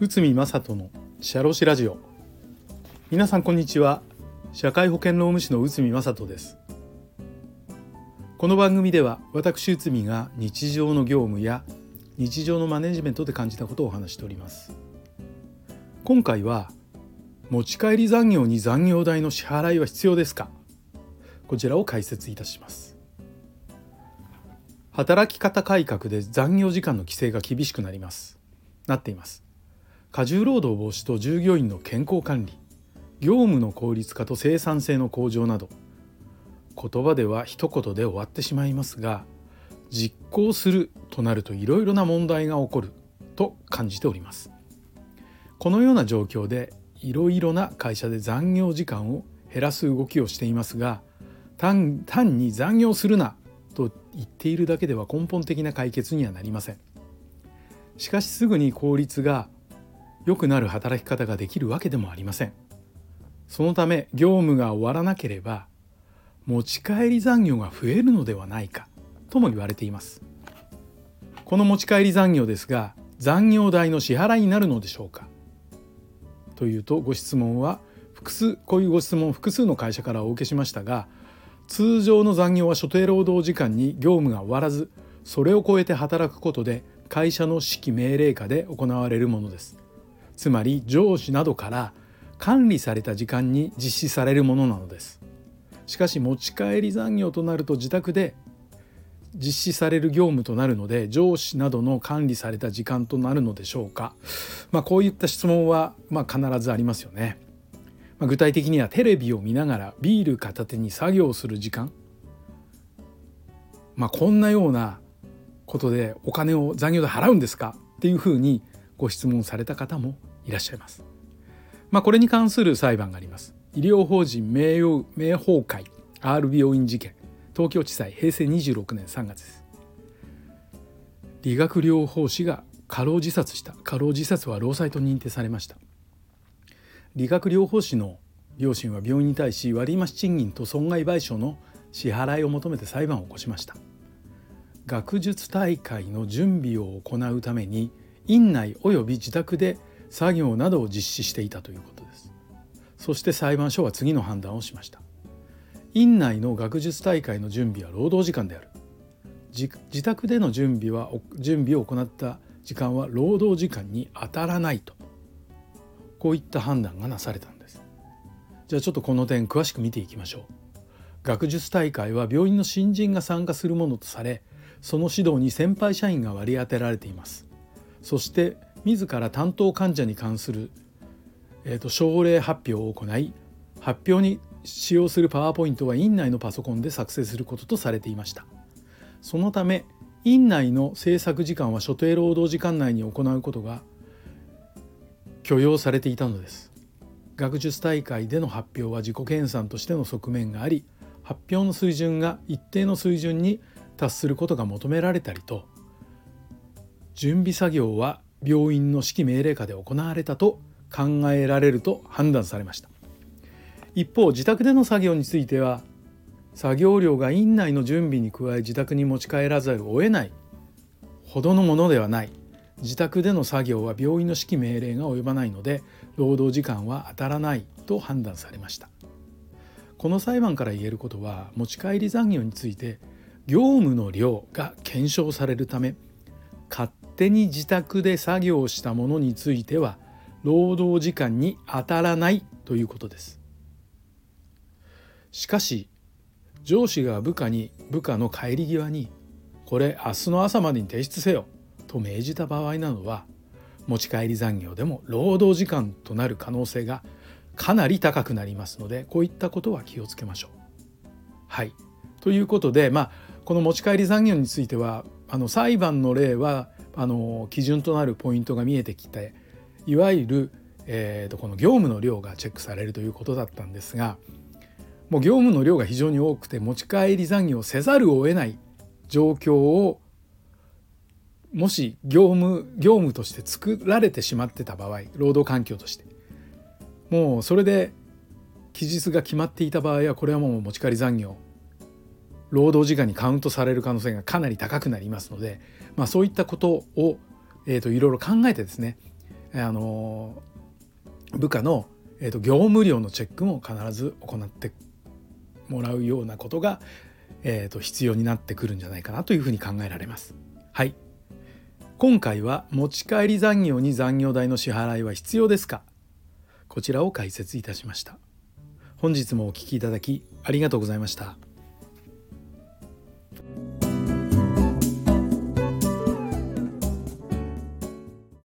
内海正人のシャロシラジオ。皆さんこんにちは。社会保険労務士の内海正人です。この番組では私内海が日常の業務や日常のマネジメントで感じたことをお話しております。今回は持ち帰り残業に残業代の支払いは必要ですか？こちらを解説いたします。働き方改革で残業時間の規制が厳しくなります。なっています。過重労働防止と従業員の健康管理業務の効率化と生産性の向上など言葉では一言で終わってしまいますが実行するとなるといろいろな問題が起こると感じております。このような状況でいろいろな会社で残業時間を減らす動きをしていますが単に残業するなと言っているだけでは根本的な解決にはなりません。しかしすぐに効率が良くなる働き方ができるわけでもありません。そのため業務が終わらなければ持ち帰り残業が増えるのではないかとも言われています。この持ち帰り残業ですが残業代の支払いになるのでしょうか？というとご質問は複数こういうご質問を複数の会社からお受けしましたが通常の残業は所定労働時間に業務が終わらずそれを超えて働くことで会社の指揮命令下で行われるものです。つまり上司などから管理された時間に実施されるものなのです。しかし持ち帰り残業となると自宅で実施される業務となるので上司などの管理された時間となるのでしょうか、まあ、こういった質問はま必ずありますよね、まあ、具体的にはテレビを見ながらビール片手に作業する時間。まあ、こんなようなことでお金を残業で払うんですか？っていうふうにご質問された方もいらっしゃいます。まあ、これに関する裁判があります。医療法人名誉名誉会 R 病院事件東京地裁平成26年3月です。理学療法士が過労自殺した。過労自殺は労災と認定されました。理学療法士の両親は病院に対し割増賃金と損害賠償の支払いを求めて裁判を起こしました。学術大会の準備を行うために院内及び自宅で作業などを実施していたということです。そして裁判所は次の判断をしました。院内の学術大会の準備は労働時間である。自宅での準備は準備を行った時間は労働時間に当たらないと。こういった判断がなされたんです。じゃあちょっとこの点詳しく見ていきましょう。学術大会は病院の新人が参加するものとされその指導に先輩社員が割り当てられています。そして自ら担当患者に関する、えーと、と症例発表を行い発表に使用するパワーポイントは院内のパソコンで作成することとされていました。そのため院内の制作時間は所定労働時間内に行うことが許容されていたのです。学術大会での発表は自己研鑽としての側面があり発表の水準が一定の水準に達することが求められたりと準備作業は病院の指揮命令下で行われたと考えられると判断されました。一方自宅での作業については作業量が院内の準備に加え自宅に持ち帰らざるを得ないほどのものではない。自宅での作業は病院の指揮命令が及ばないので労働時間は当たらないと判断されました。この裁判から言えることは持ち帰り残業について業務の量が検証されるため勝手に自宅で作業したものについては労働時間に当たらないということです。しかし上司が部下に部下の帰り際に「これ明日の朝までに提出せよ」と命じた場合などは持ち帰り残業でも労働時間となる可能性がかなり高くなりますのでこういったことは気をつけましょう。はいということでまあこの持ち帰り残業についてはあの裁判の例はあの基準となるポイントが見えてきていわゆる、えーとこの業務の量がチェックされるということだったんですがもう業務の量が非常に多くて持ち帰り残業せざるを得ない状況をもし業務業務として作られてしまってた場合労働環境として。もうそれで期日が決まっていた場合はこれはもう持ち帰り残業。労働時間にカウントされる可能性がかなり高くなりますので、まあ、そういったことを、えーと、いろいろ考えてですね、あの部下の、えーと、業務量のチェックも必ず行ってもらうようなことが、えーと必要になってくるんじゃないかなというふうに考えられます。はい。今回は持ち帰り残業に残業代の支払いは必要ですか？こちらを解説いたしました。本日もお聴きいただきありがとうございました。